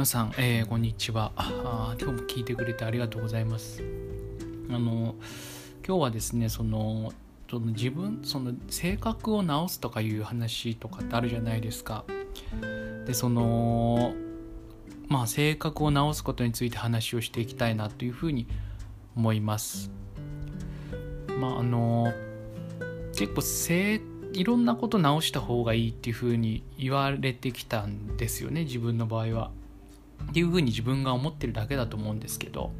皆さん、えー、こんにちはあ。今日も聞いてくれてありがとうございます。あの今日はですね、そのその自分その性格を直すとかいう話とかってあるじゃないですか。でそのまあ性格を直すことについて話をしていきたいなというふうに思います。まああの結構性いろんなこと直した方がいいっていうふうに言われてきたんですよね自分の場合は。っていうふうに自分が思ってるだけだと思うんですけど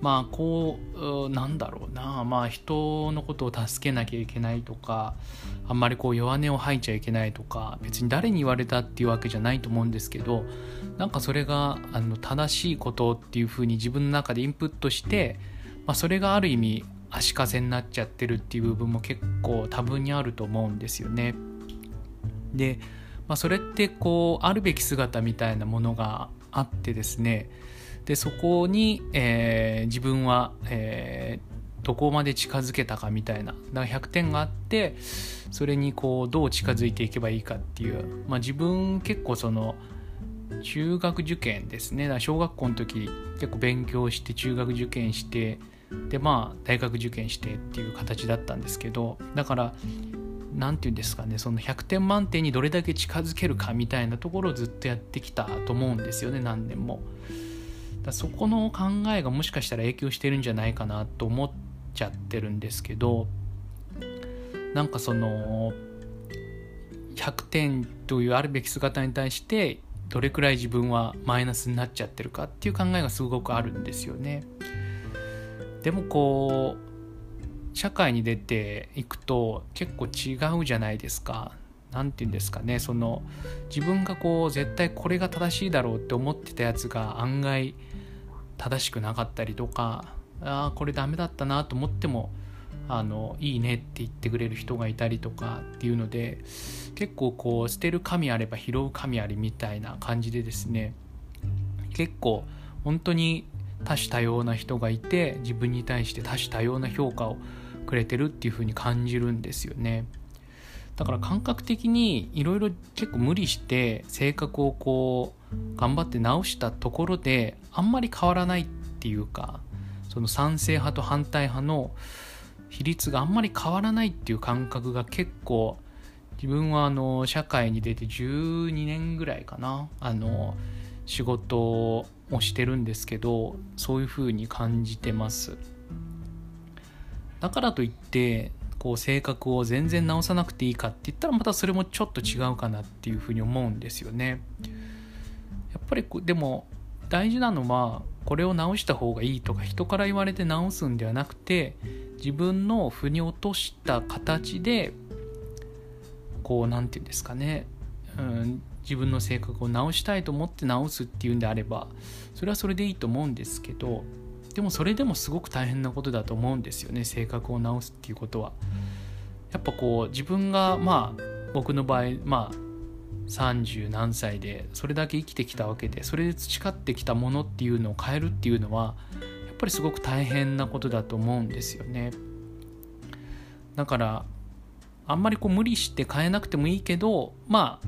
まあこうなんだろうなまあ人のことを助けなきゃいけないとかあんまりこう弱音を吐いちゃいけないとか別に誰に言われたっていうわけじゃないと思うんですけどなんかそれがあの正しいことっていうふうに自分の中でインプットして、まあ、それがある意味足かせになっちゃってるっていう部分も結構多分にあると思うんですよね。で、まあ、それってこうあるべき姿みたいなものがあってですね。でそこに、えー、自分は、えー、どこまで近づけたかみたいな。だから100点があってそれにこうどう近づいていけばいいかっていう、まあ、自分結構その中学受験ですね。だ小学校の時結構勉強して中学受験してでまあ大学受験してっていう形だったんですけど。だから何て言うんですかねその100点満点にどれだけ近づけるかみたいなところをずっとやってきたと思うんですよね何年も。だそこの考えがもしかしたら影響してるんじゃないかなと思っちゃってるんですけどなんかその100点というあるべき姿に対してどれくらい自分はマイナスになっちゃってるかっていう考えがすごくあるんですよね。でもこう社会に出ていくと結構違うじゃないですか。何て言うんですかねその自分がこう絶対これが正しいだろうって思ってたやつが案外正しくなかったりとかああこれダメだったなと思ってもあのいいねって言ってくれる人がいたりとかっていうので結構こう捨てる神あれば拾う神ありみたいな感じでですね結構本当に多種多様な人がいて自分に対して多種多様な評価をくれてるっていう風に感じるんですよね。だから感覚的にいろいろ結構無理して性格をこう頑張って直したところであんまり変わらないっていうかその賛成派と反対派の比率があんまり変わらないっていう感覚が結構自分はあの社会に出て12年ぐらいかなあの仕事をしてるんですけどそういうふうに感じてます。だからといってこう性格を全然直さなくていいかって言ったらまたそれもちょっと違うかなっていうふうに思うんですよね。やっぱりでも大事なのはこれを直した方がいいとか人から言われて直すんではなくて自分の腑に落とした形でこう何て言うんですかね、うん、自分の性格を直したいと思って直すっていうんであればそれはそれでいいと思うんですけどでもそれでもすごく大変なことだと思うんですよね性格を直すっていうことは。やっぱこう自分がまあ僕の場合まあ30何歳でそれだけ生きてきたわけでそれで培ってきたものっていうのを変えるっていうのはやっぱりすごく大変なことだと思うんですよね。だからあんまりこう無理して変えなくてもいいけどまあ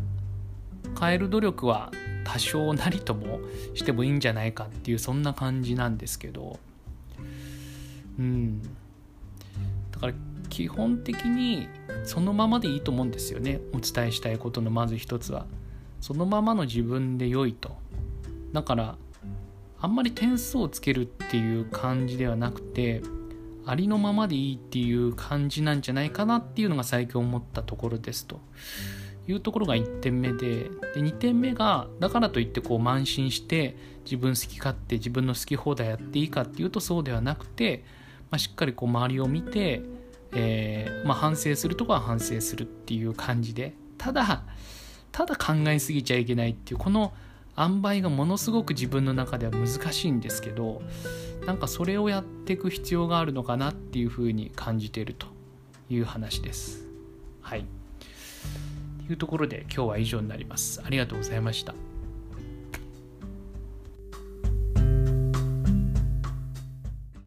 変える努力は多少なりともしてもいいんじゃないかっていうそんな感じなんですけど。うん。だから基本的にそのままでいいと思うんですよね。お伝えしたいことのまず一つは。そのままの自分で良いと。だからあんまり点数をつけるっていう感じではなくてありのままでいいっていう感じなんじゃないかなっていうのが最近思ったところですと。いうところが1点目でで2点目がだからといってこう慢心して自分好き勝手自分の好き放題やっていいかっていうとそうではなくて、まあ、しっかりこう周りを見て、えー、まあ、反省するとこは反省するっていう感じでただただ考えすぎちゃいけないっていうこの塩梅がものすごく自分の中では難しいんですけどなんかそれをやっていく必要があるのかなっていうふうに感じているという話です。はい。いうところで今日は以上になります。ありがとうございました。